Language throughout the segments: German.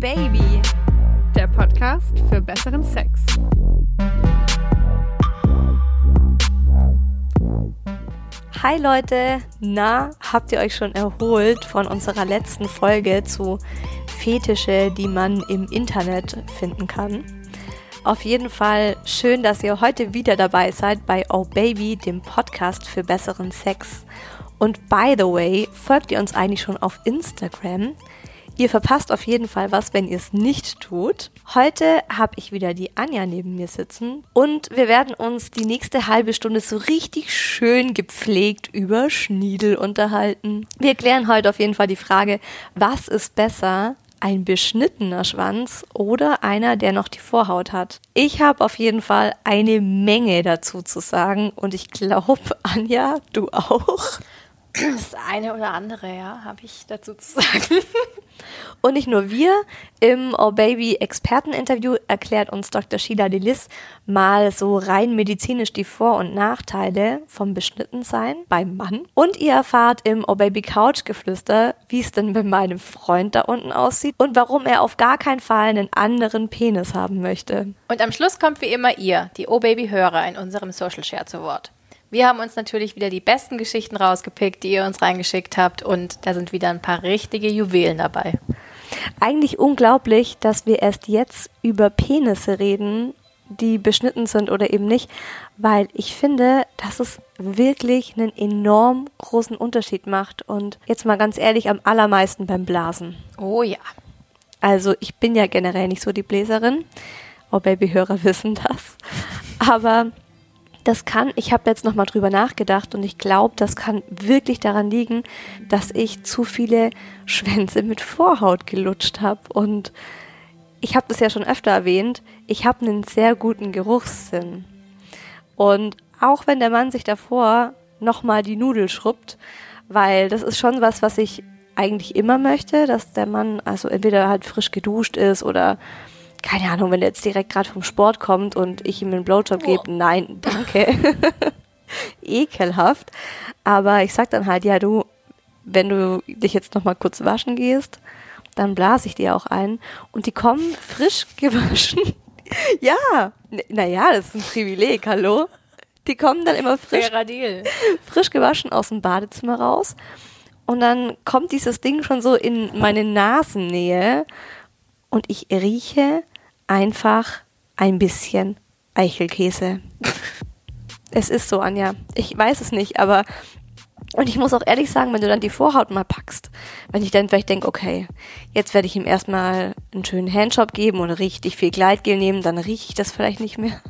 Baby, der Podcast für besseren Sex. Hi Leute, na, habt ihr euch schon erholt von unserer letzten Folge zu Fetische, die man im Internet finden kann? Auf jeden Fall schön, dass ihr heute wieder dabei seid bei Oh Baby, dem Podcast für besseren Sex. Und by the way, folgt ihr uns eigentlich schon auf Instagram? Ihr verpasst auf jeden Fall was, wenn ihr es nicht tut. Heute habe ich wieder die Anja neben mir sitzen und wir werden uns die nächste halbe Stunde so richtig schön gepflegt über Schniedel unterhalten. Wir klären heute auf jeden Fall die Frage, was ist besser, ein beschnittener Schwanz oder einer, der noch die Vorhaut hat. Ich habe auf jeden Fall eine Menge dazu zu sagen und ich glaube, Anja, du auch. Das eine oder andere, ja, habe ich dazu zu sagen. Und nicht nur wir, im Oh Baby Experteninterview erklärt uns Dr. Sheila Delis mal so rein medizinisch die Vor- und Nachteile vom Beschnittensein beim Mann. Und ihr erfahrt im Oh Baby Couch Geflüster, wie es denn bei meinem Freund da unten aussieht und warum er auf gar keinen Fall einen anderen Penis haben möchte. Und am Schluss kommt wie immer ihr, die Oh Baby Hörer in unserem Social Share zu Wort. Wir haben uns natürlich wieder die besten Geschichten rausgepickt, die ihr uns reingeschickt habt und da sind wieder ein paar richtige Juwelen dabei. Eigentlich unglaublich, dass wir erst jetzt über Penisse reden, die beschnitten sind oder eben nicht, weil ich finde, dass es wirklich einen enorm großen Unterschied macht und jetzt mal ganz ehrlich am allermeisten beim Blasen. Oh ja. Also ich bin ja generell nicht so die Bläserin. Oh Babyhörer wissen das. Aber das kann, ich habe jetzt nochmal drüber nachgedacht und ich glaube, das kann wirklich daran liegen, dass ich zu viele Schwänze mit Vorhaut gelutscht habe. Und ich habe das ja schon öfter erwähnt, ich habe einen sehr guten Geruchssinn. Und auch wenn der Mann sich davor nochmal die Nudel schrubbt, weil das ist schon was, was ich eigentlich immer möchte, dass der Mann also entweder halt frisch geduscht ist oder keine Ahnung, wenn er jetzt direkt gerade vom Sport kommt und ich ihm einen Blowjob gebe, oh. nein, danke. Ekelhaft. Aber ich sag dann halt, ja, du, wenn du dich jetzt nochmal kurz waschen gehst, dann blase ich dir auch ein. Und die kommen frisch gewaschen. ja, naja, das ist ein Privileg, hallo? Die kommen dann immer frisch, frisch gewaschen aus dem Badezimmer raus. Und dann kommt dieses Ding schon so in meine Nasennähe und ich rieche einfach ein bisschen Eichelkäse. es ist so, Anja. Ich weiß es nicht, aber und ich muss auch ehrlich sagen, wenn du dann die Vorhaut mal packst, wenn ich dann vielleicht denke, okay, jetzt werde ich ihm erstmal einen schönen Handjob geben und richtig viel Gleitgel nehmen, dann rieche ich das vielleicht nicht mehr.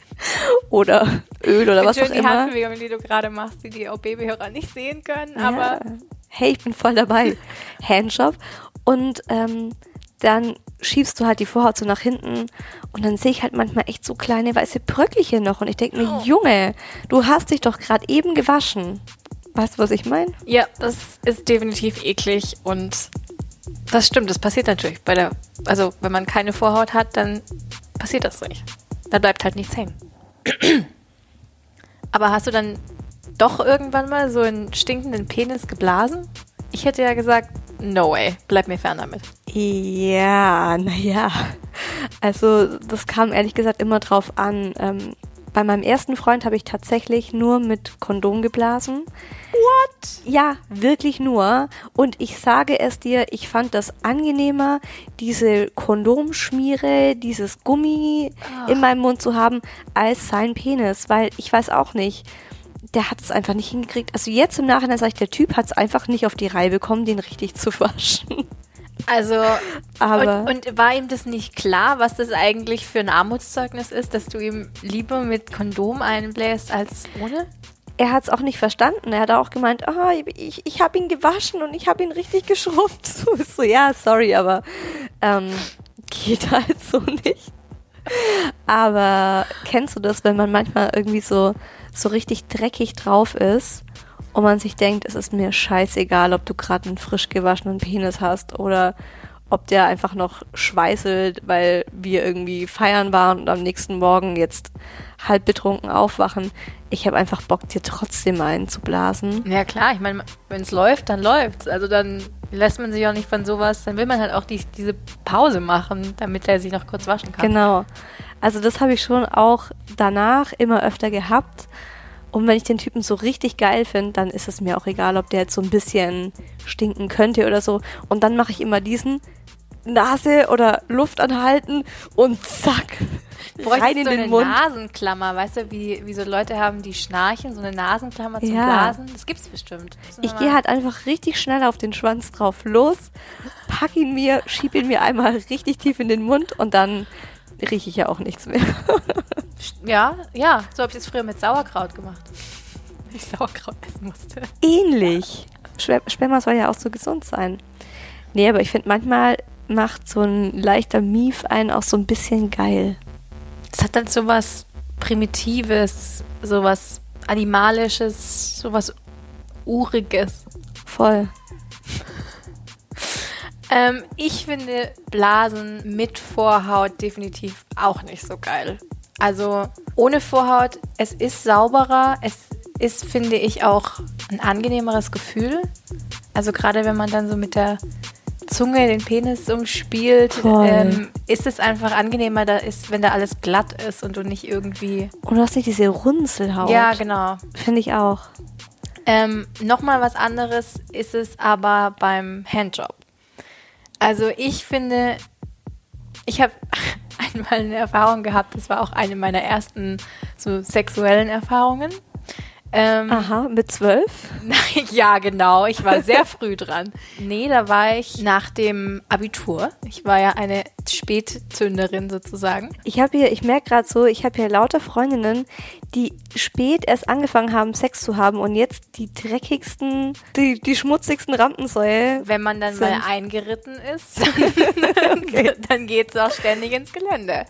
oder Öl oder was auch die immer. Die Handbewegungen, die du gerade machst, die die Babyhörer nicht sehen können, ja. aber hey, ich bin voll dabei. Handjob und ähm, dann schiebst du halt die Vorhaut so nach hinten und dann sehe ich halt manchmal echt so kleine weiße Bröckelchen noch und ich denke mir. Junge, du hast dich doch gerade eben gewaschen. Weißt du, was ich meine? Ja, das ist definitiv eklig und das stimmt, das passiert natürlich bei der, also wenn man keine Vorhaut hat, dann passiert das nicht. Da bleibt halt nichts hängen. Aber hast du dann doch irgendwann mal so einen stinkenden Penis geblasen? Ich hätte ja gesagt, no way, bleib mir fern damit. Ja, naja. Also das kam ehrlich gesagt immer drauf an. Ähm, bei meinem ersten Freund habe ich tatsächlich nur mit Kondom geblasen. What? Ja, wirklich nur. Und ich sage es dir, ich fand das angenehmer, diese Kondomschmiere, dieses Gummi Ach. in meinem Mund zu haben, als sein Penis. Weil ich weiß auch nicht, der hat es einfach nicht hingekriegt. Also jetzt im Nachhinein sage ich, der Typ hat es einfach nicht auf die Reihe bekommen, den richtig zu waschen. Also, Aber und, und, war ihm das nicht klar, was das eigentlich für ein Armutszeugnis ist, dass du ihm lieber mit Kondom einbläst als ohne? Er hat es auch nicht verstanden. Er hat auch gemeint, ah, ich, ich habe ihn gewaschen und ich habe ihn richtig geschrubbt. So, so, ja, sorry, aber ähm, geht halt so nicht. Aber kennst du das, wenn man manchmal irgendwie so, so richtig dreckig drauf ist und man sich denkt, es ist mir scheißegal, ob du gerade einen frisch gewaschenen Penis hast oder ob der einfach noch schweißelt, weil wir irgendwie feiern waren und am nächsten Morgen jetzt halb betrunken aufwachen. Ich habe einfach Bock, dir trotzdem einen zu blasen. Ja klar, ich meine, wenn es läuft, dann läuft's. Also dann lässt man sich auch nicht von sowas, dann will man halt auch die, diese Pause machen, damit er sich noch kurz waschen kann. Genau. Also das habe ich schon auch danach immer öfter gehabt. Und wenn ich den Typen so richtig geil finde, dann ist es mir auch egal, ob der jetzt so ein bisschen stinken könnte oder so. Und dann mache ich immer diesen Nase oder Luft anhalten und zack, rein in so den eine Mund. Nasenklammer, weißt du, wie, wie so Leute haben, die schnarchen, so eine Nasenklammer zum Ja. Blasen. Das gibt's bestimmt. Ich gehe halt einfach richtig schnell auf den Schwanz drauf los, pack ihn mir, schieb ihn mir einmal richtig tief in den Mund und dann rieche ich ja auch nichts mehr. Ja, ja, so habe ich das früher mit Sauerkraut gemacht. Wenn ich Sauerkraut essen musste. Ähnlich. Sperma soll ja auch so gesund sein. Nee, aber ich finde, manchmal macht so ein leichter Mief einen auch so ein bisschen geil. Das hat dann so was Primitives, sowas Animalisches, sowas Uriges. Voll. Ähm, ich finde Blasen mit Vorhaut definitiv auch nicht so geil. Also ohne Vorhaut, es ist sauberer, es ist, finde ich, auch ein angenehmeres Gefühl. Also gerade wenn man dann so mit der Zunge den Penis umspielt, ähm, ist es einfach angenehmer, da ist, wenn da alles glatt ist und du nicht irgendwie. Und du hast nicht diese Runzelhaut. Ja, genau. Finde ich auch. Ähm, Nochmal was anderes ist es aber beim Handjob. Also ich finde, ich habe einmal eine Erfahrung gehabt, das war auch eine meiner ersten so sexuellen Erfahrungen. Ähm, Aha, mit zwölf? Ja, genau. Ich war sehr früh dran. Nee, da war ich nach dem Abitur. Ich war ja eine Spätzünderin sozusagen. Ich habe hier, ich merke gerade so, ich habe hier lauter Freundinnen, die spät erst angefangen haben, Sex zu haben und jetzt die dreckigsten, die, die schmutzigsten Rampensäue. Wenn man dann Sind- mal eingeritten ist, dann geht es auch ständig ins Gelände.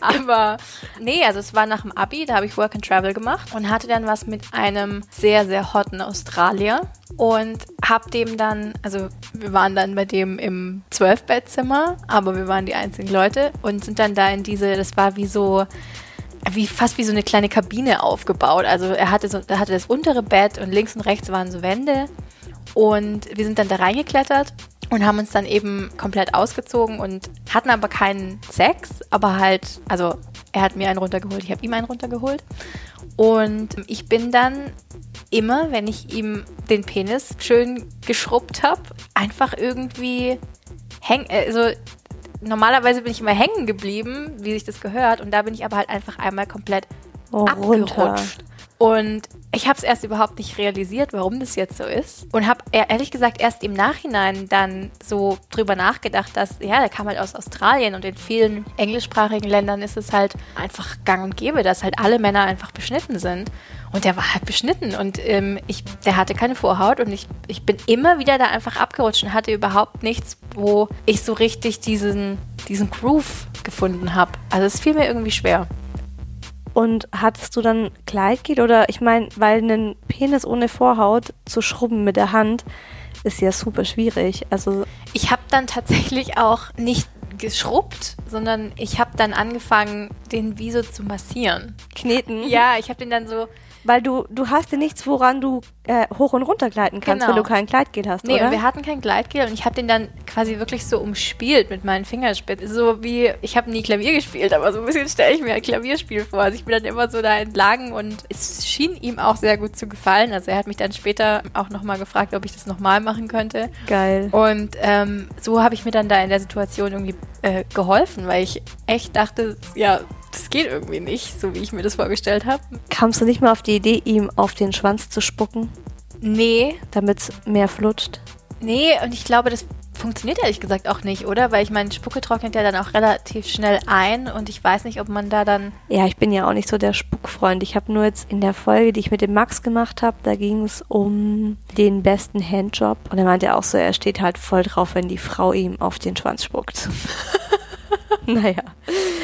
Aber nee, also es war nach dem Abi, da habe ich Work and Travel gemacht und hatte dann was mit einem sehr, sehr hotten Australier und hab dem dann, also wir waren dann bei dem im Zwölfbettzimmer, aber wir waren die einzigen Leute und sind dann da in diese, das war wie so, wie fast wie so eine kleine Kabine aufgebaut. Also er hatte so, er hatte das untere Bett und links und rechts waren so Wände und wir sind dann da reingeklettert und haben uns dann eben komplett ausgezogen und hatten aber keinen Sex, aber halt, also er hat mir einen runtergeholt, ich habe ihm einen runtergeholt. Und ich bin dann immer, wenn ich ihm den Penis schön geschrubbt habe, einfach irgendwie häng, also normalerweise bin ich immer hängen geblieben, wie sich das gehört, und da bin ich aber halt einfach einmal komplett Oh, runter. Und ich habe es erst überhaupt nicht realisiert, warum das jetzt so ist. Und habe ehrlich gesagt erst im Nachhinein dann so drüber nachgedacht, dass, ja, der kam halt aus Australien und in vielen englischsprachigen Ländern ist es halt einfach gang und gäbe, dass halt alle Männer einfach beschnitten sind. Und der war halt beschnitten und ähm, ich, der hatte keine Vorhaut und ich, ich bin immer wieder da einfach abgerutscht und hatte überhaupt nichts, wo ich so richtig diesen, diesen Groove gefunden habe. Also es fiel mir irgendwie schwer. Und hattest du dann Kleidgel oder ich meine, weil einen Penis ohne Vorhaut zu schrubben mit der Hand ist ja super schwierig. Also Ich habe dann tatsächlich auch nicht geschrubbt, sondern ich habe dann angefangen, den wie so zu massieren. kneten. Ja, ich habe den dann so. Weil du, du hast ja nichts, woran du äh, hoch und runter gleiten kannst, Genau. wenn du kein Kleidgel hast, Nee, oder? und wir hatten kein Gleitgel und ich habe den dann quasi wirklich so umspielt mit meinen Fingerspitzen. So wie, ich habe nie Klavier gespielt, aber so ein bisschen stelle ich mir ein Klavierspiel vor. Also ich bin dann immer so da entlagen und es schien ihm auch sehr gut zu gefallen. Also er hat mich dann später auch nochmal gefragt, ob ich das nochmal machen könnte. Geil. Und ähm, so habe ich mir dann da in der Situation irgendwie äh, geholfen, weil ich echt dachte, ja, das geht irgendwie nicht, so wie ich mir das vorgestellt habe. Kamst du nicht mal auf die Idee, ihm auf den Schwanz zu spucken, Nee, damit es mehr flutscht? nee, und ich glaube, das funktioniert ehrlich gesagt auch nicht, oder? Weil ich meine, Spucke trocknet ja dann auch relativ schnell ein und ich weiß nicht, ob man da dann. Ja, ich bin ja auch nicht so der Spuckfreund. Ich habe nur jetzt in der Folge, die ich mit dem Max gemacht habe, da ging es um den besten Handjob. Und er meinte auch so, er steht halt voll drauf, wenn die Frau ihm auf den Schwanz spuckt. naja,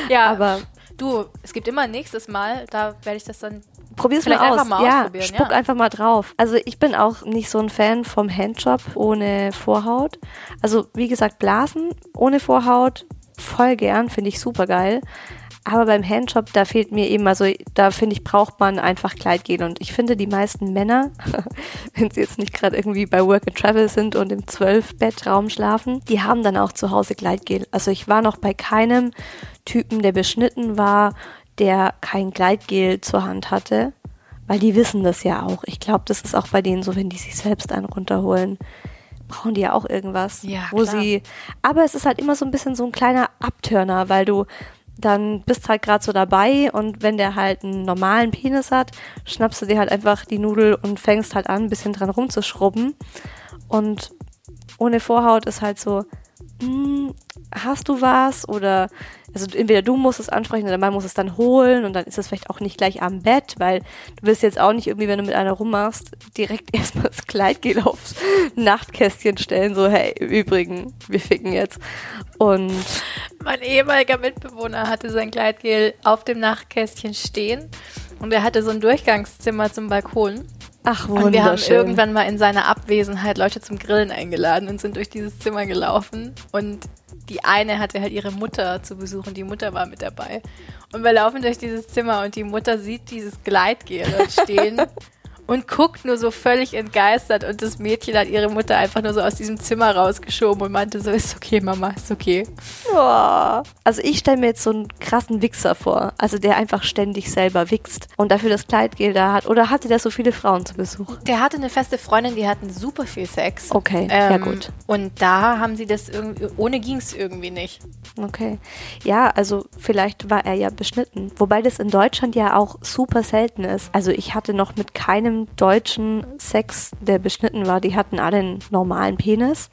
Ja, aber du, es gibt immer ein nächstes Mal, da werde ich das dann. probier's Vielleicht mal aus. einfach mal ja, ausprobieren, spuck ja. einfach mal drauf. Also ich bin auch nicht so ein Fan vom Handjob ohne Vorhaut. Also wie gesagt, Blasen ohne Vorhaut voll gern, finde ich super geil. Aber beim Handjob, da fehlt mir eben, also da finde ich, braucht man einfach Kleidgel. Und ich finde, die meisten Männer, wenn sie jetzt nicht gerade irgendwie bei Work and Travel sind und im Zwölf-Bettraum schlafen, die haben dann auch zu Hause Kleidgel. Also ich war noch bei keinem Typen, der beschnitten war, der kein Gleitgel zur Hand hatte, weil die wissen das ja auch. Ich glaube, das ist auch bei denen so, wenn die sich selbst einen runterholen, brauchen die ja auch irgendwas, Ja, wo klar. sie. Aber es ist halt immer so ein bisschen so ein kleiner Abturner, weil du dann bist halt gerade so dabei und wenn der halt einen normalen Penis hat, schnappst du dir halt einfach die Nudel und fängst halt an, ein bisschen dran rumzuschrubben. Und ohne Vorhaut ist halt so, hm, hast du was? Oder also entweder du musst es ansprechen oder der Mann muss es dann holen und dann ist es vielleicht auch nicht gleich am Bett, weil du willst jetzt auch nicht irgendwie, wenn du mit einer rummachst, direkt erstmal das Kleidgel aufs Nachtkästchen stellen, so hey, im Übrigen, wir ficken jetzt. Und Mein ehemaliger Mitbewohner hatte sein Gleitgel auf dem Nachtkästchen stehen und er hatte so ein Durchgangszimmer zum Balkon. Ach, Und wir haben wunderschön. irgendwann mal in seiner Abwesenheit Leute zum Grillen eingeladen und sind durch dieses Zimmer gelaufen. Und die eine hatte halt ihre Mutter zu besuchen, die Mutter war mit dabei. Und wir laufen durch dieses Zimmer und die Mutter sieht dieses Gleitgel stehen und guckt nur so völlig entgeistert. Und das Mädchen hat ihre Mutter einfach nur so aus diesem Zimmer rausgeschoben und meinte so, ist okay, Mama, ist okay. Boah. Also ich stelle mir jetzt so einen krassen Wichser vor, also der einfach ständig selber wichst und dafür das Kleidgel da hat. Oder hatte der so viele Frauen zu Besuch? Der hatte eine feste Freundin, die hatten super viel Sex. Okay, ja gut. Und da haben sie das irgendwie, ohne ging es irgendwie nicht. Okay. Ja, also vielleicht war er ja beschnitten. Wobei das in Deutschland ja auch super selten ist. Also ich hatte noch mit keinem Deutschen Sex, der beschnitten war. Die hatten alle einen normalen Penis.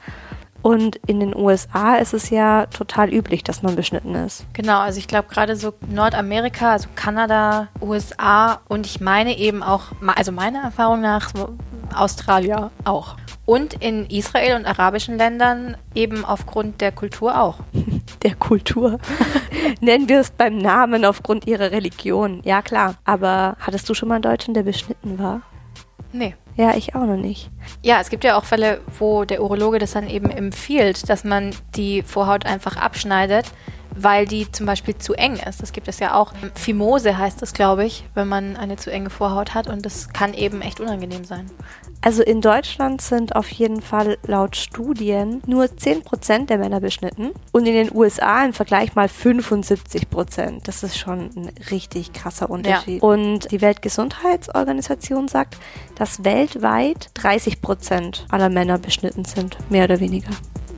Und in den USA ist es ja total üblich, dass man beschnitten ist. Genau, also ich glaube gerade so Nordamerika, also Kanada, USA und ich meine eben auch, also meiner Erfahrung nach so Australien auch. Und in Israel und arabischen Ländern eben aufgrund der Kultur auch. Der Kultur. Nennen wir es beim Namen aufgrund ihrer Religion. Ja, klar. Aber hattest du schon mal einen Deutschen, der beschnitten war? Nee. Ja, ich auch noch nicht. Ja, es gibt ja auch Fälle, wo der Urologe das dann eben empfiehlt, dass man die Vorhaut einfach abschneidet, weil die zum Beispiel zu eng ist. Das gibt es ja auch. Phimose heißt das, glaube ich, wenn man eine zu enge Vorhaut hat und das kann eben echt unangenehm sein. Also in Deutschland sind auf jeden Fall laut Studien nur 10% der Männer beschnitten und in den USA im Vergleich mal 75%. Das ist schon ein richtig krasser Unterschied. Und die Weltgesundheitsorganisation sagt, dass weltweit 30% aller Männer beschnitten sind, mehr oder weniger.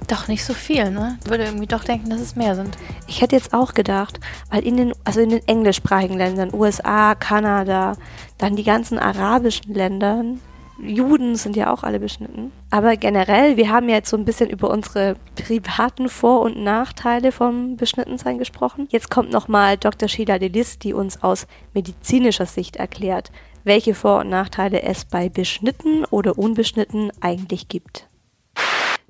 Doch nicht so viel, ne? Ich würde irgendwie doch denken, dass es mehr sind. Ich hätte jetzt auch gedacht, weil in den, also in den englischsprachigen Ländern, USA, Kanada, dann die ganzen arabischen Ländern, Juden sind ja auch alle beschnitten. Aber generell, wir haben ja jetzt so ein bisschen über unsere privaten Vor- und Nachteile vom Beschnittensein gesprochen. Jetzt kommt nochmal Dr. Sheila Delis, die uns aus medizinischer Sicht erklärt, welche Vor- und Nachteile es bei beschnitten oder unbeschnitten eigentlich gibt.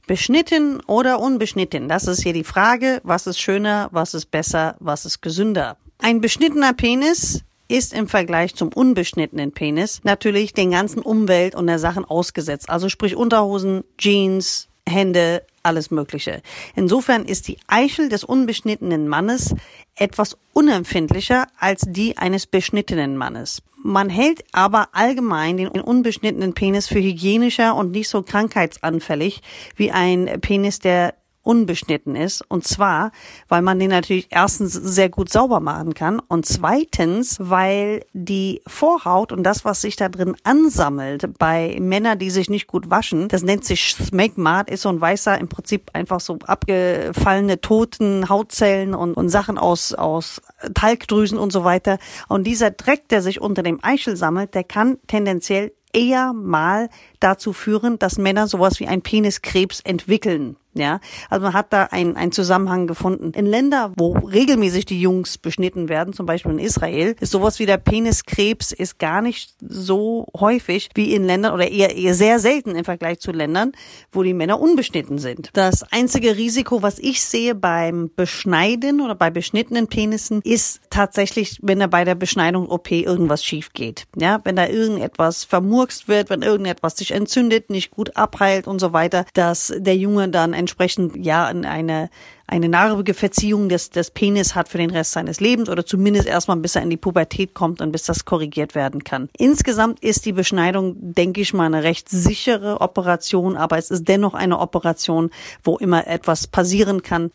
Beschnitten oder unbeschnitten? Das ist hier die Frage. Was ist schöner? Was ist besser? Was ist gesünder? Ein beschnittener Penis ist im Vergleich zum unbeschnittenen Penis natürlich den ganzen Umwelt und der Sachen ausgesetzt. Also sprich Unterhosen, Jeans, Hände, alles Mögliche. Insofern ist die Eichel des unbeschnittenen Mannes etwas unempfindlicher als die eines beschnittenen Mannes. Man hält aber allgemein den unbeschnittenen Penis für hygienischer und nicht so krankheitsanfällig wie ein Penis, der unbeschnitten ist. Und zwar, weil man den natürlich erstens sehr gut sauber machen kann und zweitens, weil die Vorhaut und das, was sich da drin ansammelt bei Männern, die sich nicht gut waschen, das nennt sich Smegma, ist so ein weißer, im Prinzip einfach so abgefallene toten Hautzellen und, und Sachen aus, aus Talgdrüsen und so weiter. Und dieser Dreck, der sich unter dem Eichel sammelt, der kann tendenziell eher mal dazu führen, dass Männer sowas wie ein Peniskrebs entwickeln. Ja, also man hat da einen, einen Zusammenhang gefunden. In Ländern, wo regelmäßig die Jungs beschnitten werden, zum Beispiel in Israel, ist sowas wie der Peniskrebs ist gar nicht so häufig wie in Ländern oder eher, eher sehr selten im Vergleich zu Ländern, wo die Männer unbeschnitten sind. Das einzige Risiko, was ich sehe beim Beschneiden oder bei beschnittenen Penissen, ist tatsächlich, wenn da bei der Beschneidung OP irgendwas schief geht. Ja, wenn da irgendetwas vermurkst wird, wenn irgendetwas sich entzündet, nicht gut abheilt und so weiter, dass der Junge dann entsprechend ja in eine eine narbige Verziehung des, des Penis hat für den Rest seines Lebens oder zumindest erstmal bis er in die Pubertät kommt und bis das korrigiert werden kann. Insgesamt ist die Beschneidung, denke ich mal, eine recht sichere Operation, aber es ist dennoch eine Operation, wo immer etwas passieren kann.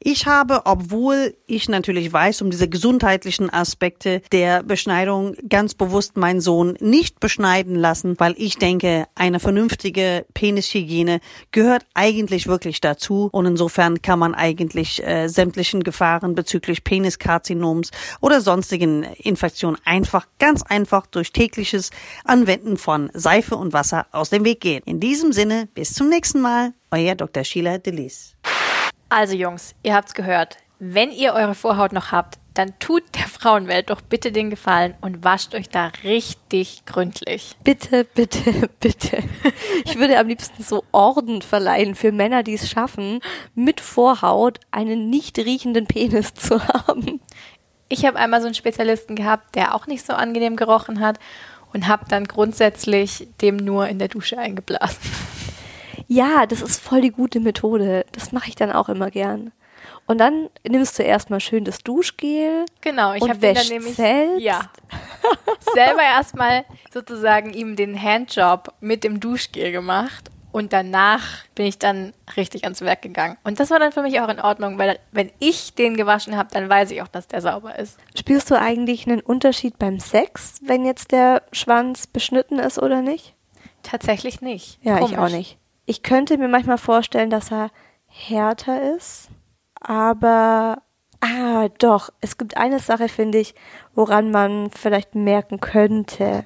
Ich habe, obwohl ich natürlich weiß um diese gesundheitlichen Aspekte der Beschneidung, ganz bewusst meinen Sohn nicht beschneiden lassen, weil ich denke, eine vernünftige Penishygiene gehört eigentlich wirklich dazu und insofern kann man eigentlich äh, sämtlichen Gefahren bezüglich Peniskarzinoms oder sonstigen Infektionen einfach, ganz einfach durch tägliches Anwenden von Seife und Wasser aus dem Weg gehen. In diesem Sinne, bis zum nächsten Mal, euer Dr. Sheila Delis. Also Jungs, ihr habt's gehört. Wenn ihr eure Vorhaut noch habt, dann tut der Frauenwelt doch bitte den Gefallen und wascht euch da richtig gründlich. Bitte, bitte, bitte. Ich würde am liebsten so Orden verleihen für Männer, die es schaffen, mit Vorhaut einen nicht riechenden Penis zu haben. Ich habe einmal so einen Spezialisten gehabt, der auch nicht so angenehm gerochen hat und habe dann grundsätzlich dem nur in der Dusche eingeblasen. Ja, das ist voll die gute Methode. Das mache ich dann auch immer gern. Und dann nimmst du erstmal schön das Duschgel. Genau, ich habe dann nämlich selbst. ja selber erstmal sozusagen ihm den Handjob mit dem Duschgel gemacht und danach bin ich dann richtig ans Werk gegangen. Und das war dann für mich auch in Ordnung, weil wenn ich den gewaschen habe, dann weiß ich auch, dass der sauber ist. Spürst du eigentlich einen Unterschied beim Sex, wenn jetzt der Schwanz beschnitten ist oder nicht? Tatsächlich nicht. Ja, ich Komisch. auch nicht. Ich könnte mir manchmal vorstellen, dass er härter ist, aber ah, doch, es gibt eine Sache, finde ich, woran man vielleicht merken könnte,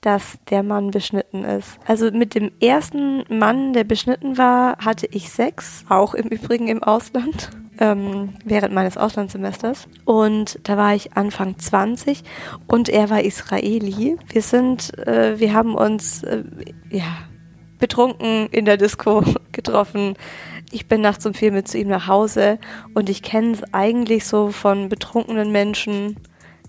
dass der Mann beschnitten ist. Also mit dem ersten Mann, der beschnitten war, hatte ich Sex, auch im Übrigen im Ausland, ähm, während meines Auslandssemesters. Und da war ich Anfang 20 und er war Israeli. Wir sind, äh, wir haben uns, äh, ja, betrunken in der Disco getroffen. Ich bin nachts um vier mit zu ihm nach Hause und ich kenne es eigentlich so von betrunkenen Menschen,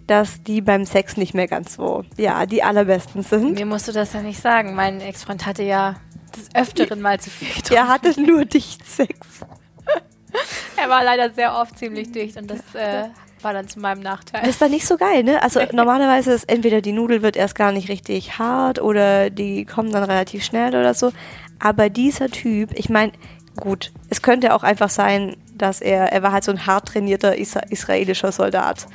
dass die beim Sex nicht mehr ganz so, ja, die allerbesten sind. Mir musst du das ja nicht sagen. Mein Ex-Freund hatte ja des Öfteren mal zu viel getrunken. Er hatte nur dicht Sex. Er war leider sehr oft ziemlich dicht und das äh, war dann zu meinem Nachteil. Das ist dann nicht so geil, ne? Also normalerweise ist entweder die Nudel wird erst gar nicht richtig hart oder die kommen dann relativ schnell oder so. Aber dieser Typ, ich meine, gut, es könnte auch einfach sein, dass er, er war halt so ein hart trainierter Isra israelischer Soldat.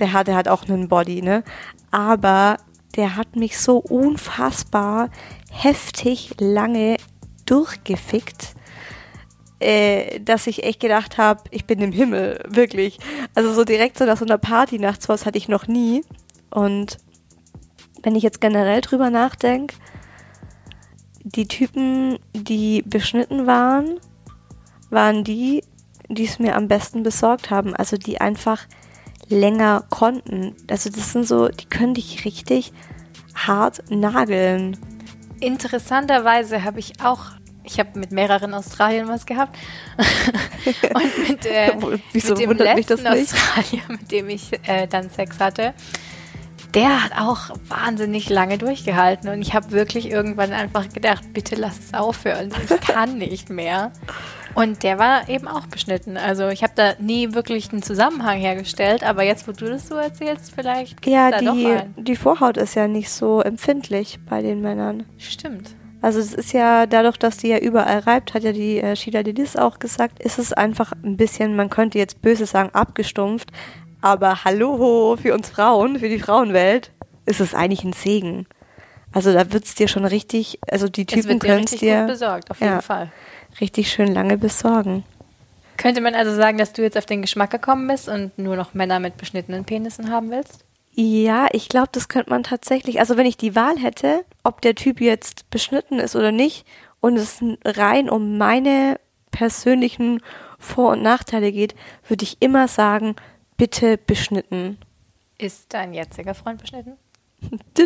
Der hatte halt auch einen Body, ne? Aber der hat mich so unfassbar heftig lange durchgefickt, äh, dass ich echt gedacht habe, ich bin im Himmel, wirklich. Also so direkt so nach so einer Party nachts was hatte ich noch nie. Und wenn ich jetzt generell drüber nachdenke, die Typen, die beschnitten waren, waren die, die es mir am besten besorgt haben. Also die einfach länger konnten. Also das sind so, die können dich richtig hart nageln. Interessanterweise habe ich auch, ich habe mit mehreren Australien was gehabt und mit, äh, Wieso mit dem wundert mich letzten? Australier, mit dem ich äh, dann Sex hatte, der hat auch wahnsinnig lange durchgehalten und ich habe wirklich irgendwann einfach gedacht, bitte lass es aufhören, ich kann nicht mehr. Und der war eben auch beschnitten. Also ich habe da nie wirklich einen Zusammenhang hergestellt, aber jetzt, wo du das so erzählst, vielleicht Ja, da doch die, einen. die Vorhaut ist ja nicht so empfindlich bei den Männern. Stimmt. Also es ist ja dadurch, dass die ja überall reibt, hat ja die äh, Sheila Delis auch gesagt, ist es einfach ein bisschen, man könnte jetzt böse sagen, abgestumpft. Aber hallo, für uns Frauen, für die Frauenwelt, ist es eigentlich ein Segen. Also da wird's dir schon richtig, also die Es Typen wird dir können richtig dir gut besorgt, auf jeden ja. Fall. richtig schön lange besorgen. Könnte man also sagen, dass du jetzt auf den Geschmack gekommen bist und nur noch Männer mit beschnittenen Penissen haben willst? Ja, ich glaube, das könnte man tatsächlich. Also wenn ich die Wahl hätte, ob der Typ jetzt beschnitten ist oder nicht, und es rein um meine persönlichen Vor- und Nachteile geht, würde ich immer sagen, bitte beschnitten. Ist dein jetziger Freund beschnitten?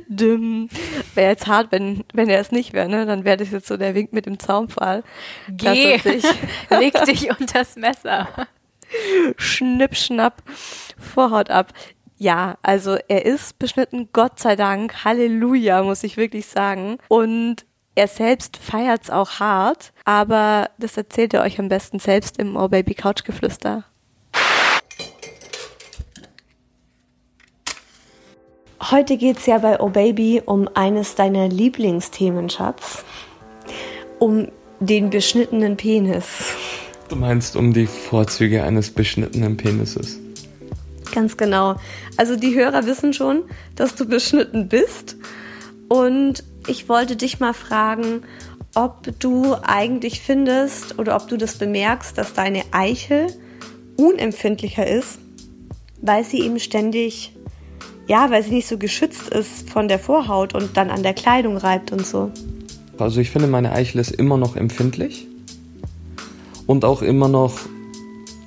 Wäre jetzt hart, wenn, wenn er es nicht wäre, ne? Dann wäre das jetzt so der Wink mit dem Zaunpfahl. dass Geh, sich leg dich unters Messer. schnipp, schnapp, Vorhaut ab. Ja, also er ist beschnitten, Gott sei Dank. Halleluja, muss ich wirklich sagen. Und Er selbst feiert's auch hart, aber das erzählt er euch am besten selbst im Oh Baby Couch Geflüster. Heute geht's ja bei Oh Baby um eines deiner Lieblingsthemen, Schatz. Um den beschnittenen Penis. Du meinst um die Vorzüge eines beschnittenen Penises? Ganz genau. Also die Hörer wissen schon, dass du beschnitten bist. Und ich wollte dich mal fragen, ob du eigentlich findest oder ob du das bemerkst, dass deine Eichel unempfindlicher ist, weil sie eben ständig, ja, weil sie nicht so geschützt ist von der Vorhaut und dann an der Kleidung reibt und so. Also ich finde, meine Eichel ist immer noch empfindlich und auch immer noch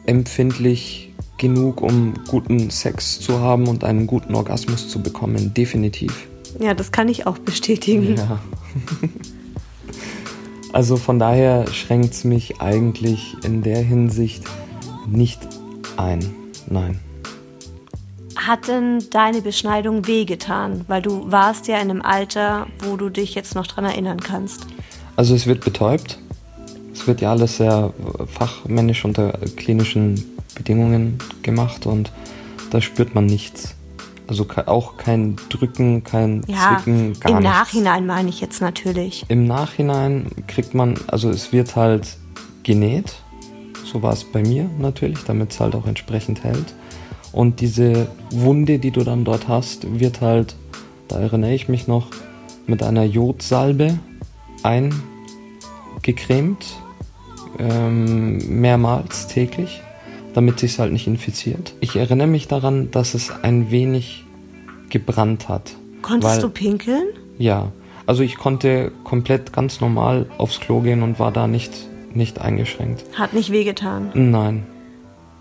empfindlich genug, um guten Sex zu haben und einen guten Orgasmus zu bekommen. Definitiv. Ja, das kann ich auch bestätigen. Ja. also von daher schränkt es mich eigentlich in der Hinsicht nicht ein. Nein. Hat denn deine Beschneidung wehgetan? Weil du warst ja in einem Alter, wo du dich jetzt noch dran erinnern kannst. Also es wird betäubt. Es wird ja alles sehr fachmännisch unter klinischen Bedingungen gemacht und da spürt man nichts. Also auch kein Drücken, kein ja, Zwicken, gar im nichts. Im Nachhinein meine ich jetzt natürlich. Im Nachhinein kriegt man, also es wird halt genäht. So war es bei mir natürlich, damit es halt auch entsprechend hält. Und diese Wunde, die du dann dort hast, wird halt, da erinnere ich mich noch, mit einer Jodsalbe eingecremt, ähm, mehrmals täglich damit sich halt nicht infiziert. Ich erinnere mich daran, dass es ein wenig gebrannt hat. Konntest weil, du pinkeln? Ja. Also ich konnte komplett ganz normal aufs Klo gehen und war da nicht, nicht eingeschränkt. Hat nicht wehgetan? Nein.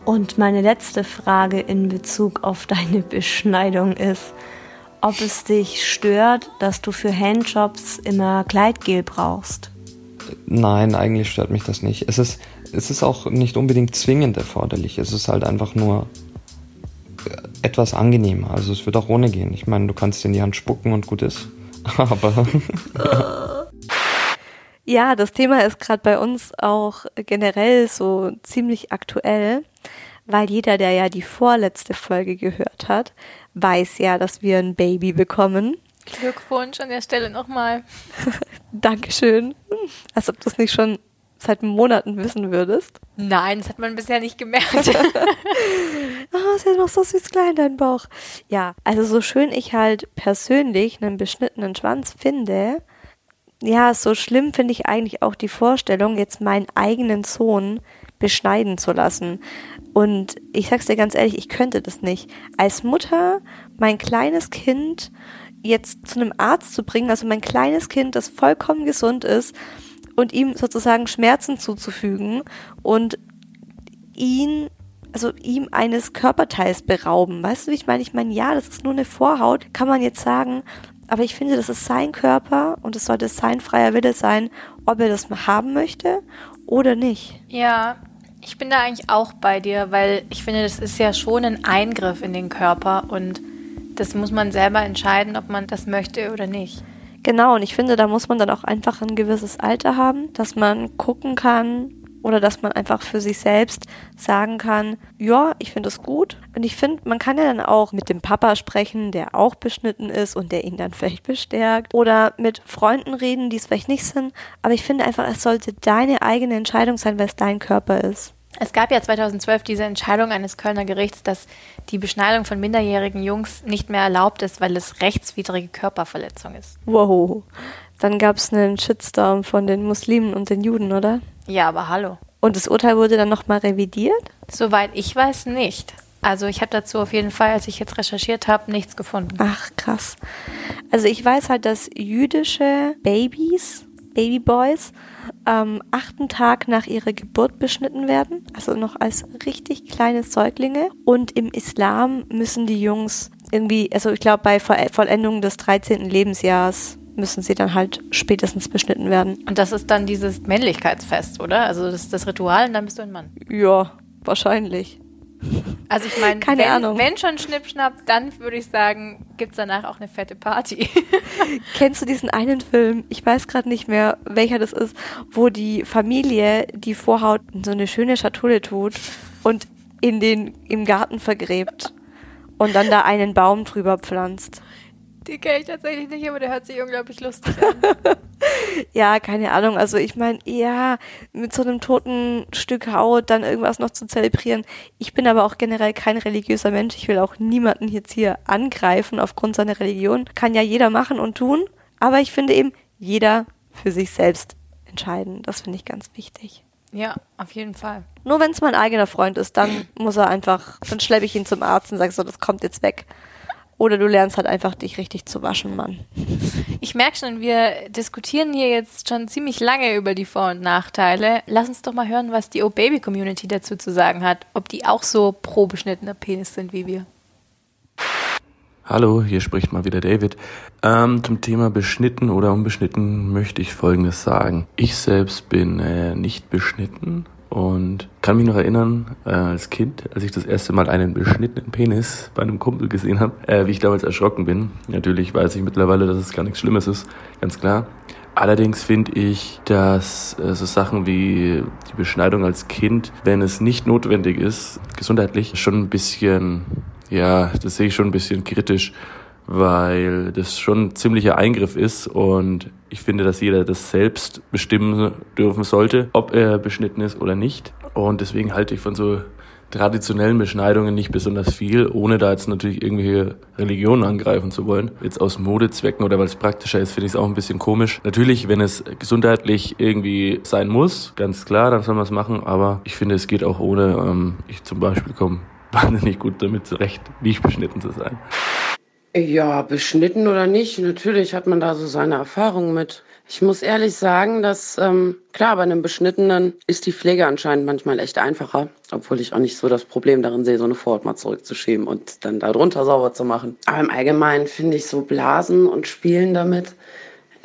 Und meine letzte Frage in Bezug auf deine Beschneidung ist, ob es dich stört, dass du für Handjobs immer Kleidgel brauchst. Nein, eigentlich stört mich das nicht. Es ist, es ist auch nicht unbedingt zwingend erforderlich. Es ist halt einfach nur äh, etwas angenehmer. Also es wird auch ohne gehen. Ich meine, du kannst in die Hand spucken und gut ist. Aber. ja, das Thema ist gerade bei uns auch generell so ziemlich aktuell, weil jeder, der ja die vorletzte Folge gehört hat, weiß ja, dass wir ein Baby bekommen. Glückwunsch an der Stelle nochmal. Dankeschön. Als ob du es nicht schon seit Monaten wissen würdest. Nein, das hat man bisher nicht gemerkt. oh, ist ja noch so süß klein, dein Bauch. Ja, also so schön ich halt persönlich einen beschnittenen Schwanz finde, ja, so schlimm finde ich eigentlich auch die Vorstellung, jetzt meinen eigenen Sohn beschneiden zu lassen. Und ich sag's dir ganz ehrlich, ich könnte das nicht. Als Mutter mein kleines Kind jetzt zu einem Arzt zu bringen, also mein kleines Kind, das vollkommen gesund ist, und ihm sozusagen Schmerzen zuzufügen und ihn, also ihm eines Körperteils berauben. Weißt du, wie ich meine? Ich meine, ja, das ist nur eine Vorhaut, kann man jetzt sagen, aber ich finde, das ist sein Körper und es sollte sein freier Wille sein, ob er das haben möchte oder nicht. Ja, ich bin da eigentlich auch bei dir, weil ich finde, das ist ja schon ein Eingriff in den Körper und das muss man selber entscheiden, ob man das möchte oder nicht. Genau, und ich finde, da muss man dann auch einfach ein gewisses Alter haben, dass man gucken kann oder dass man einfach für sich selbst sagen kann, ja, ich finde es gut. Und ich finde, man kann ja dann auch mit dem Papa sprechen, der auch beschnitten ist und der ihn dann vielleicht bestärkt. Oder mit Freunden reden, die es vielleicht nicht sind. Aber ich finde einfach, es sollte deine eigene Entscheidung sein, weil es dein Körper ist. Es gab ja 2012 diese Entscheidung eines Kölner Gerichts, dass die Beschneidung von minderjährigen Jungs nicht mehr erlaubt ist, weil es rechtswidrige Körperverletzung ist. Wow. Dann gab es einen Shitstorm von den Muslimen und den Juden, oder? Ja, aber hallo. Und das Urteil wurde dann nochmal revidiert? Soweit ich weiß, nicht. Also ich habe dazu auf jeden Fall, als ich jetzt recherchiert habe, nichts gefunden. Ach, krass. Also ich weiß halt, dass jüdische Babys Babyboys am achten Tag nach ihrer Geburt beschnitten werden, also noch als richtig kleine Säuglinge. Und im Islam müssen die Jungs irgendwie, also ich glaube bei Vollendung des 13. Lebensjahres müssen sie dann halt spätestens beschnitten werden. Und das ist dann dieses Männlichkeitsfest, oder? Also das ist das Ritual und dann bist du ein Mann. Ja, wahrscheinlich. Also ich meine, Keine wenn, Ahnung. wenn schon Schnippschnapp, dann würde ich sagen, gibt's danach auch eine fette Party. Kennst du diesen einen Film? Ich weiß gerade nicht mehr, welcher das ist, wo die Familie die Vorhaut in so eine schöne Schatulle tut und in den im Garten vergräbt und dann da einen Baum drüber pflanzt. Die kenne ich tatsächlich nicht, aber der hört sich unglaublich lustig an. Ja, keine Ahnung. Also ich meine, ja, mit so einem toten Stück Haut dann irgendwas noch zu zelebrieren. Ich bin aber auch generell kein religiöser Mensch. Ich will auch niemanden jetzt hier angreifen aufgrund seiner Religion. Kann ja jeder machen und tun. Aber ich finde eben, jeder für sich selbst entscheiden. Das finde ich ganz wichtig. Ja, auf jeden Fall. Nur wenn es mein eigener Freund ist, dann muss er einfach, dann schleppe ich ihn zum Arzt und sage so, das kommt jetzt weg. Oder du lernst halt einfach, dich richtig zu waschen, Mann. Ich merke schon, wir diskutieren hier jetzt schon ziemlich lange über die Vor- und Nachteile. Lass uns doch mal hören, was die O-Baby-Community dazu zu sagen hat. Ob die auch so pro beschnittener Penis sind wie wir. Hallo, hier spricht mal wieder David. Ähm, zum Thema beschnitten oder unbeschnitten möchte ich Folgendes sagen. Ich selbst bin äh, nicht beschnitten und kann mich noch erinnern, äh, als Kind, als ich das erste Mal einen beschnittenen Penis bei einem Kumpel gesehen habe, äh, wie ich damals erschrocken bin. Natürlich weiß ich mittlerweile, dass es gar nichts Schlimmes ist, ganz klar. Allerdings finde ich, dass äh, so Sachen wie die Beschneidung als Kind, wenn es nicht notwendig ist, gesundheitlich, schon ein bisschen, ja, das sehe ich schon ein bisschen kritisch, weil das schon ein ziemlicher Eingriff ist und ich finde, dass jeder das selbst bestimmen dürfen sollte, ob er beschnitten ist oder nicht. Und deswegen halte ich von so traditionellen Beschneidungen nicht besonders viel, ohne da jetzt natürlich irgendwelche Religionen angreifen zu wollen. Jetzt aus Modezwecken oder weil es praktischer ist, finde ich es auch ein bisschen komisch. Natürlich, wenn es gesundheitlich irgendwie sein muss, ganz klar, dann soll man es machen, aber ich finde, es geht auch ohne. Ähm, ich zum Beispiel komme wahnsinnig gut damit zurecht, nicht beschnitten zu sein. Ja, beschnitten oder nicht, natürlich hat man da so seine Erfahrungen mit. Ich muss ehrlich sagen, dass ähm, klar, bei einem Beschnittenen ist die Pflege anscheinend manchmal echt einfacher, obwohl ich auch nicht so das Problem darin sehe, so eine Vorhaut mal zurückzuschieben und dann darunter sauber zu machen. Aber im Allgemeinen finde ich so Blasen und Spielen damit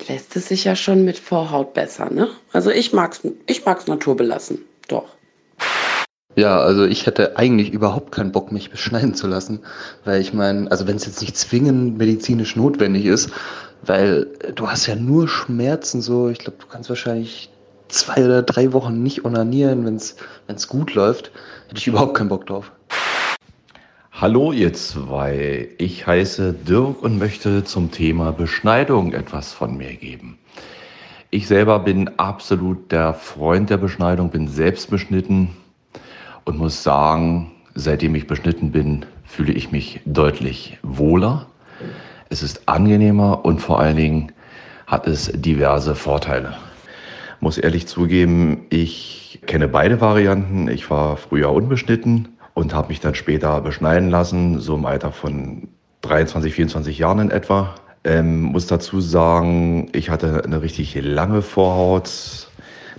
lässt es sich ja schon mit Vorhaut besser, ne? Also ich mag's, ich mag's naturbelassen, doch. Ja, also ich hätte eigentlich überhaupt keinen Bock, mich beschneiden zu lassen, weil ich meine, also wenn es jetzt nicht zwingend medizinisch notwendig ist, weil du hast ja nur Schmerzen so, ich glaube, du kannst wahrscheinlich zwei oder drei Wochen nicht onanieren, wenn es gut läuft, hätte ich überhaupt keinen Bock drauf. Hallo ihr zwei, ich heiße Dirk und möchte zum Thema Beschneidung etwas von mir geben. Ich selber bin absolut der Freund der Beschneidung, bin selbst beschnitten und muss sagen, seitdem ich beschnitten bin, fühle ich mich deutlich wohler. Es ist angenehmer und vor allen Dingen hat es diverse Vorteile. Muss ehrlich zugeben, ich kenne beide Varianten. Ich war früher unbeschnitten und habe mich dann später beschneiden lassen, so im Alter von 23, 24 Jahren in etwa. Ähm, muss dazu sagen, ich hatte eine richtig lange Vorhaut.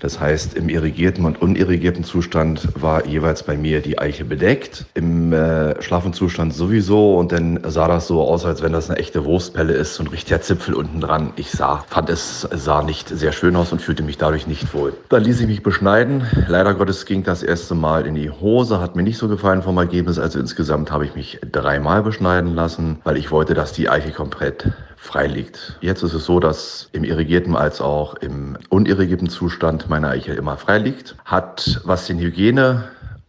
Das heißt, im irrigierten und unirrigierten Zustand war jeweils bei mir die Eiche bedeckt. Im äh, schlaffen Zustand sowieso. Und dann sah das so aus, als wenn das eine echte Wurstpelle ist, so ein richtiger Zipfel unten dran. Ich sah, fand es sah nicht sehr schön aus und fühlte mich dadurch nicht wohl. Dann ließ ich mich beschneiden. Leider Gottes ging das erste Mal in die Hose, hat mir nicht so gefallen vom Ergebnis. Also insgesamt habe ich mich dreimal beschneiden lassen, weil ich wollte, dass die Eiche komplett frei liegt. Jetzt ist es so, dass im irrigierten als auch im unirrigierten Zustand meine Eiche immer frei liegt. Hat, was den Hygiene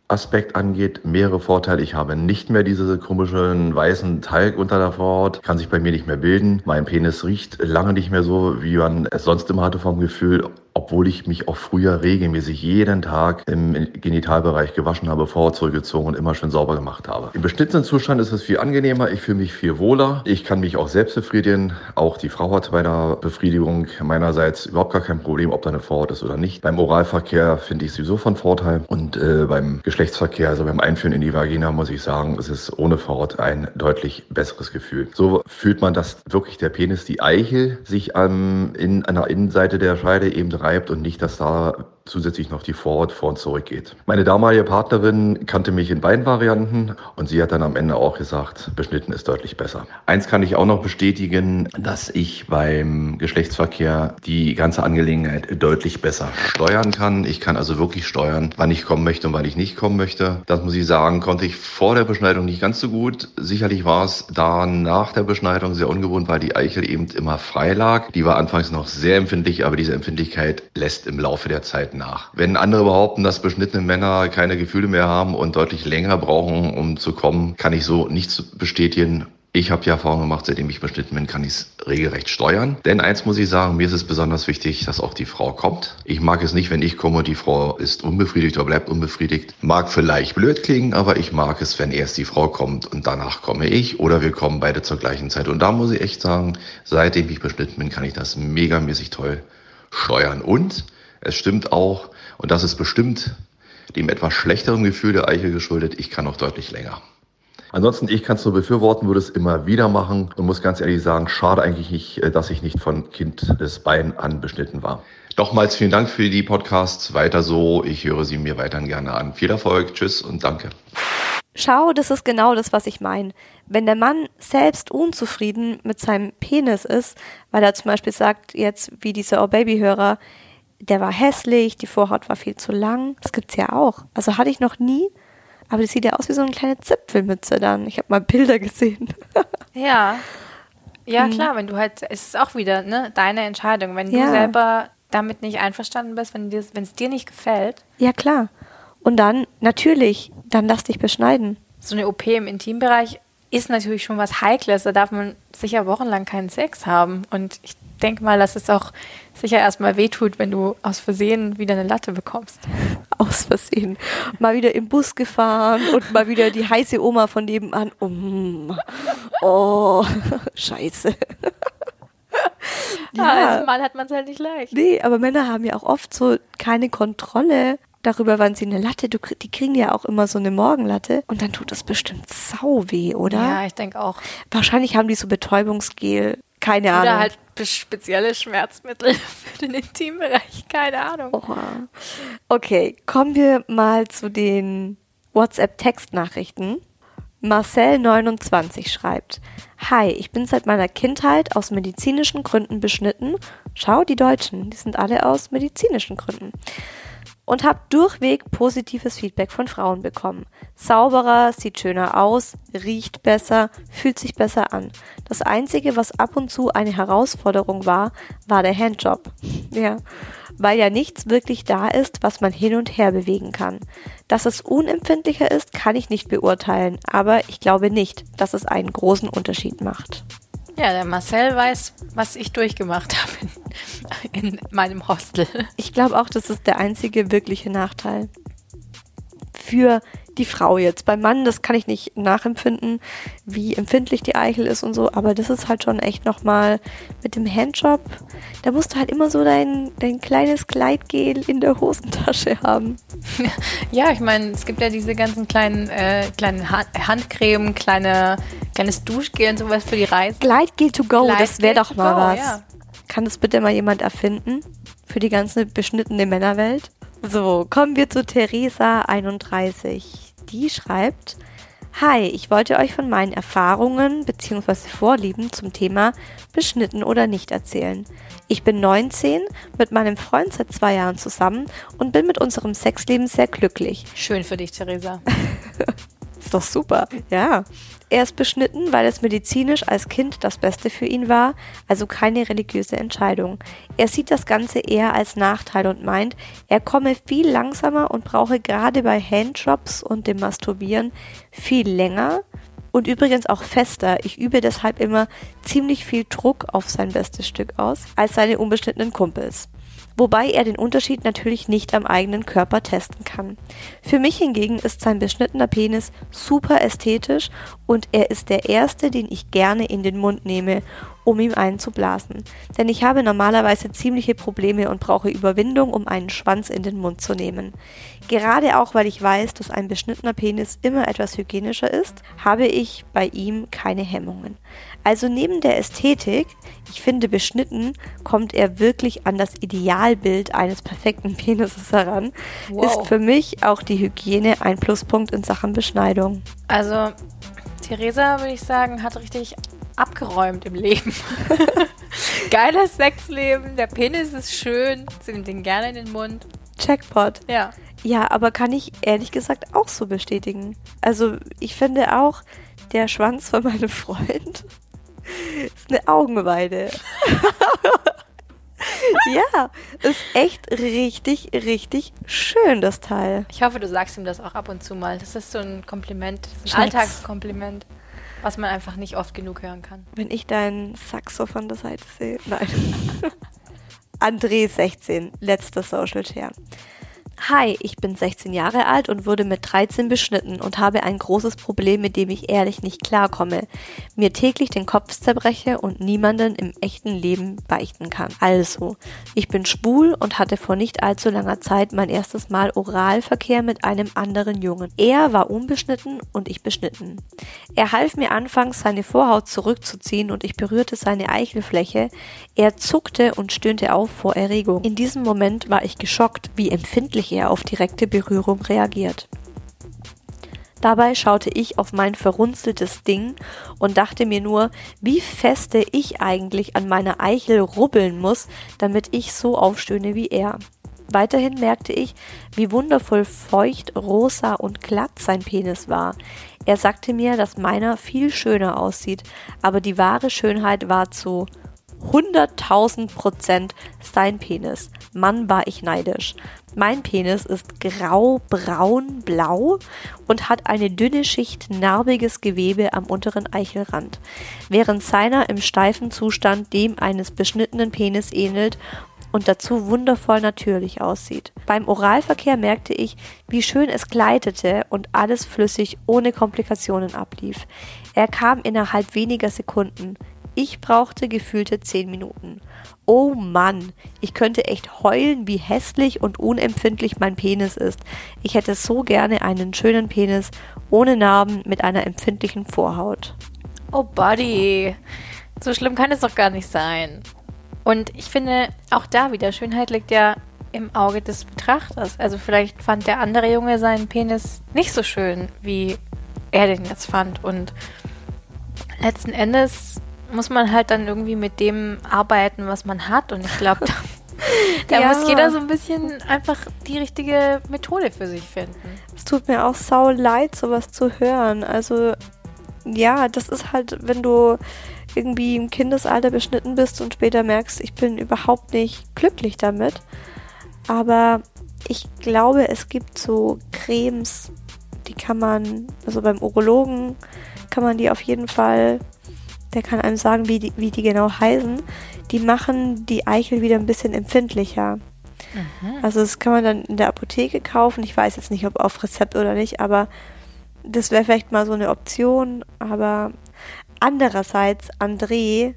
Aspekt angeht, mehrere Vorteile. Ich habe nicht mehr diese komischen weißen Talg unter der Vorhaut, kann sich bei mir nicht mehr bilden. Mein Penis riecht lange nicht mehr so, wie man es sonst immer hatte vom Gefühl, obwohl ich mich auch früher regelmäßig jeden Tag im Genitalbereich gewaschen habe, Vorhaut zurückgezogen und immer schön sauber gemacht habe. Im beschnittenen Zustand ist es viel angenehmer, ich fühle mich viel wohler, ich kann mich auch selbst befriedigen, auch die Frau hat bei der Befriedigung meinerseits überhaupt gar kein Problem, ob da eine Vorhaut ist oder nicht. Beim Oralverkehr finde ich sowieso von Vorteil und äh, beim Geschlechtsverkehr, also beim Einführen in die Vagina, muss ich sagen, es ist ohne Vorhaut ein deutlich besseres Gefühl. So fühlt man, dass wirklich der Penis, die Eichel, sich ähm, in einer Innenseite der Scheide eben reibt und nicht, dass da zusätzlich noch die Vorhaut vor und zurück geht. Meine damalige Partnerin kannte mich in beiden Varianten und sie hat dann am Ende auch gesagt, beschnitten ist deutlich besser. Eins kann ich auch noch bestätigen, dass ich beim Geschlechtsverkehr die ganze Angelegenheit deutlich besser steuern kann. Ich kann also wirklich steuern, wann ich kommen möchte und wann ich nicht kommen möchte. Das muss ich sagen, konnte ich vor der Beschneidung nicht ganz so gut. Sicherlich war es da nach der Beschneidung sehr ungewohnt, weil die Eichel eben immer frei lag. Die war anfangs noch sehr empfindlich, aber diese Empfindlichkeit lässt im Laufe der Zeit nach. Wenn andere behaupten, dass beschnittene Männer keine Gefühle mehr haben und deutlich länger brauchen, um zu kommen, kann ich so nichts bestätigen. Ich habe die Erfahrung gemacht, seitdem ich beschnitten bin, kann ich es regelrecht steuern. Denn eins muss ich sagen, mir ist es besonders wichtig, dass auch die Frau kommt. Ich mag es nicht, wenn ich komme die Frau ist unbefriedigt oder bleibt unbefriedigt. Mag vielleicht blöd klingen, aber ich mag es, wenn erst die Frau kommt und danach komme ich oder wir kommen beide zur gleichen Zeit. Und da muss ich echt sagen, seitdem ich beschnitten bin, kann ich das megamäßig toll steuern. Und es stimmt auch, und das ist bestimmt dem etwas schlechteren Gefühl der Eichel geschuldet, ich kann auch deutlich länger. Ansonsten, ich kann es nur befürworten, würde es immer wieder machen und muss ganz ehrlich sagen, schade eigentlich nicht, äh, dass ich nicht von Kindesbein an beschnitten war. Nochmals vielen Dank für die Podcasts. Weiter so. Ich höre sie mir weiterhin gerne an. Viel Erfolg. Tschüss und danke. Schau, das ist genau das, was ich meine. Wenn der Mann selbst unzufrieden mit seinem Penis ist, weil er zum Beispiel sagt, jetzt wie dieser Oh Baby-Hörer, der war hässlich, die Vorhaut war viel zu lang, das gibt's ja auch. Also hatte ich noch nie, aber das sieht ja aus wie so eine kleine Zipfelmütze dann. Ich habe mal Bilder gesehen. Ja. Ja, Mhm. klar, wenn du halt, es ist auch wieder ne, deine Entscheidung. Wenn Ja. du selber damit nicht einverstanden bist, wenn dir- wenn es dir nicht gefällt, ja, klar. Und dann, natürlich, dann lass dich beschneiden. so eine OP im Intimbereich ist natürlich schon was Heikles. Da darf man sicher wochenlang keinen Sex haben. Und ich denke mal, dass es auch sicher erstmal wehtut, wenn du aus Versehen wieder eine Latte bekommst. Aus Versehen. Mal wieder im Bus gefahren und mal wieder die heiße Oma von nebenan. Um, oh, scheiße. Ja. Als Mann hat man es halt nicht leicht. Nee, aber Männer haben ja auch oft so keine Kontrolle darüber, wann sie eine Latte, du, die kriegen ja auch immer so eine Morgenlatte und dann tut das bestimmt sau weh, oder? Ja, ich denke auch. Wahrscheinlich haben die so Betäubungsgel, keine Ahnung. Oder halt spezielle Schmerzmittel für den Intimbereich, keine Ahnung. Oha. Okay, kommen wir mal zu den WhatsApp-Textnachrichten. Marcel29 schreibt, Hi, ich bin seit meiner Kindheit aus medizinischen Gründen beschnitten. Schau, die Deutschen, die sind alle aus medizinischen Gründen. Und habe durchweg positives Feedback von Frauen bekommen. Sauberer, sieht schöner aus, riecht besser, fühlt sich besser an. Das Einzige, was ab und zu eine Herausforderung war, war der Handjob. Ja, weil ja nichts wirklich da ist, was man hin und her bewegen kann. Dass es unempfindlicher ist, kann ich nicht beurteilen, aber ich glaube nicht, dass es einen großen Unterschied macht. Ja, der Marcel weiß, was ich durchgemacht habe in, in meinem Hostel. Ich glaube auch, das ist der einzige wirkliche Nachteil. Für die Frau jetzt. Beim Mann, das kann ich nicht nachempfinden, wie empfindlich die Eichel ist und so, aber das ist halt schon echt nochmal mit dem Handjob. Da musst du halt immer so dein, dein kleines Gleitgel in der Hosentasche haben. Ja, ich meine, es gibt ja diese ganzen kleinen, äh, kleinen ha Handcreme, kleine, kleines Duschgel und sowas für die Reise. Gleitgel to go, das wäre doch mal go, was. ja. Kann das bitte mal jemand erfinden? Für die ganze beschnittene Männerwelt? So, kommen wir zu Theresa31. Die schreibt, Hi, ich wollte euch von meinen Erfahrungen bzw. Vorlieben zum Thema beschnitten oder nicht erzählen. Ich bin 19, mit meinem Freund seit zwei Jahren zusammen und bin mit unserem Sexleben sehr glücklich. Schön für dich, Theresa. Ist doch super. Ja. Er ist beschnitten, weil es medizinisch als Kind das Beste für ihn war, also keine religiöse Entscheidung. Er sieht das Ganze eher als Nachteil und meint, er komme viel langsamer und brauche gerade bei Handjobs und dem Masturbieren viel länger und übrigens auch fester. Ich übe deshalb immer ziemlich viel Druck auf sein bestes Stück aus als seine unbeschnittenen Kumpels wobei er den Unterschied natürlich nicht am eigenen Körper testen kann. Für mich hingegen ist sein beschnittener Penis super ästhetisch und er ist der erste, den ich gerne in den Mund nehme um ihm einen zu blasen. Denn ich habe normalerweise ziemliche Probleme und brauche Überwindung, um einen Schwanz in den Mund zu nehmen. Gerade auch, weil ich weiß, dass ein beschnittener Penis immer etwas hygienischer ist, habe ich bei ihm keine Hemmungen. Also neben der Ästhetik, ich finde beschnitten, kommt er wirklich an das Idealbild eines perfekten Penises heran, Wow. ist für mich auch die Hygiene ein Pluspunkt in Sachen Beschneidung. Also, Theresa, würde ich sagen, hat richtig abgeräumt im Leben. Geiles Sexleben, der Penis ist schön, sie nimmt ihn gerne in den Mund. Jackpot. Ja. Ja, aber kann ich ehrlich gesagt auch so bestätigen. Also ich finde auch, der Schwanz von meinem Freund ist eine Augenweide. ja, ist echt richtig, richtig schön, das Teil. Ich hoffe, du sagst ihm das auch ab und zu mal. Das ist so ein Kompliment, das ein Schatz. Alltagskompliment, was man einfach nicht oft genug hören kann. Wenn ich deinen Sack so von der Seite sehe. Nein. André 16, letzter Social Share. Hi, ich bin 16 Jahre alt und wurde mit 13 beschnitten und habe ein großes Problem, mit dem ich ehrlich nicht klarkomme. Mir täglich den Kopf zerbreche und niemanden im echten Leben beichten kann. Also, ich bin schwul und hatte vor nicht allzu langer Zeit mein erstes Mal Oralverkehr mit einem anderen Jungen. Er war unbeschnitten und ich beschnitten. Er half mir anfangs, seine Vorhaut zurückzuziehen und ich berührte seine Eichelfläche. Er zuckte und stöhnte auf vor Erregung. In diesem Moment war ich geschockt, wie empfindlich er auf direkte Berührung reagiert. Dabei schaute ich auf mein verrunzeltes Ding und dachte mir nur, wie feste ich eigentlich an meiner Eichel rubbeln muss, damit ich so aufstöhne wie er. Weiterhin merkte ich, wie wundervoll feucht, rosa und glatt sein Penis war. Er sagte mir, dass meiner viel schöner aussieht, aber die wahre Schönheit war zu 100.000 Prozent sein Penis. Mann, war ich neidisch. Mein Penis ist grau, braun, blau und hat eine dünne Schicht narbiges Gewebe am unteren Eichelrand, während seiner im steifen Zustand dem eines beschnittenen Penis ähnelt und dazu wundervoll natürlich aussieht. Beim Oralverkehr merkte ich, wie schön es gleitete und alles flüssig ohne Komplikationen ablief. Er kam innerhalb weniger Sekunden. Ich brauchte gefühlte zehn Minuten. Oh Mann, ich könnte echt heulen, wie hässlich und unempfindlich mein Penis ist. Ich hätte so gerne einen schönen Penis ohne Narben mit einer empfindlichen Vorhaut. Oh, Buddy. So schlimm kann es doch gar nicht sein. Und ich finde, auch da wieder, Schönheit liegt ja im Auge des Betrachters. Also vielleicht fand der andere Junge seinen Penis nicht so schön, wie er den jetzt fand. Und letzten Endes muss man halt dann irgendwie mit dem arbeiten, was man hat. Und ich glaube, da, da Ja. muss jeder so ein bisschen einfach die richtige Methode für sich finden. Es tut mir auch sau leid, sowas zu hören. Also, ja, das ist halt, wenn du irgendwie im Kindesalter beschnitten bist und später merkst, ich bin überhaupt nicht glücklich damit. Aber ich glaube, es gibt so Cremes, die kann man, also beim Urologen kann man die auf jeden Fall, der kann einem sagen, wie die, wie die genau heißen. Die machen die Eichel wieder ein bisschen empfindlicher. Also das kann man dann in der Apotheke kaufen. Ich weiß jetzt nicht, ob auf Rezept oder nicht, aber das wäre vielleicht mal so eine Option. Aber andererseits, André,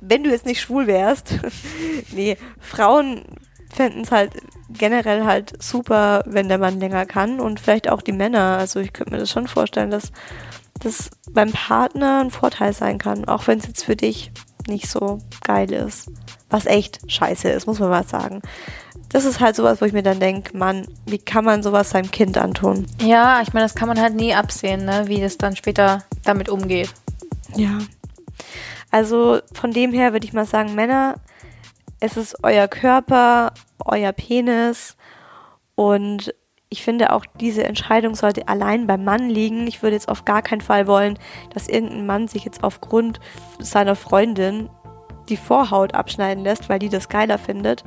wenn du jetzt nicht schwul wärst, nee, Frauen fänden es halt generell halt super, wenn der Mann länger kann und vielleicht auch die Männer. Also ich könnte mir das schon vorstellen, dass das beim Partner ein Vorteil sein kann, auch wenn es jetzt für dich nicht so geil ist. Was echt scheiße ist, muss man mal sagen. Das ist halt sowas, wo ich mir dann denke, Mann, wie kann man sowas seinem Kind antun? Ja, ich meine, das kann man halt nie absehen, ne? wie das dann später damit umgeht. Ja. Also von dem her würde ich mal sagen, Männer, es ist euer Körper, euer Penis und ich finde auch diese Entscheidung sollte allein beim Mann liegen. Ich würde jetzt auf gar keinen Fall wollen, dass irgendein Mann sich jetzt aufgrund seiner Freundin die Vorhaut abschneiden lässt, weil die das geiler findet.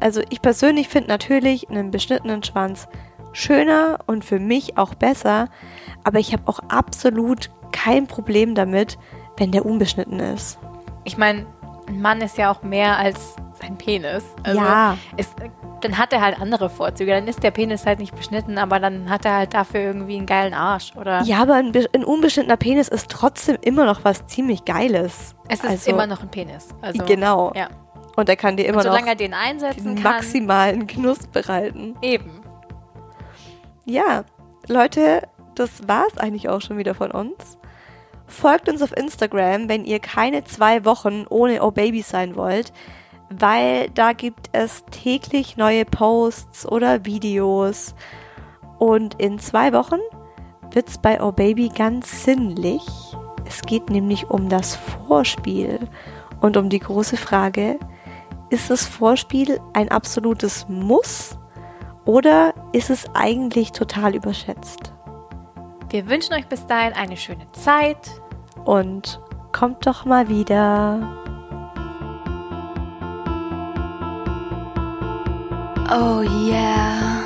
Also ich persönlich finde natürlich einen beschnittenen Schwanz schöner und für mich auch besser, aber ich habe auch absolut kein Problem damit, wenn der unbeschnitten ist. Ich meine, ein Mann ist ja auch mehr als sein Penis. Also Ja. Es dann hat er halt andere Vorzüge. Dann ist der Penis halt nicht beschnitten, aber dann hat er halt dafür irgendwie einen geilen Arsch, oder? Ja, aber ein, ein unbeschnittener Penis ist trotzdem immer noch was ziemlich Geiles. Es ist Also- immer noch ein Penis. Also, Genau. Ja. Und er kann dir immer solange noch er den einsetzen den kann. maximalen Genuss bereiten. Eben. Ja, Leute, das war's eigentlich auch schon wieder von uns. Folgt uns auf Instagram, wenn ihr keine zwei Wochen ohne Oh Baby sein wollt, weil da gibt es täglich neue Posts oder Videos. Und in zwei Wochen wird's bei Oh Baby ganz sinnlich. Es geht nämlich um das Vorspiel und um die große Frage, ist das Vorspiel ein absolutes Muss oder ist es eigentlich total überschätzt? Wir wünschen euch bis dahin eine schöne Zeit. Und kommt doch mal wieder. Oh yeah.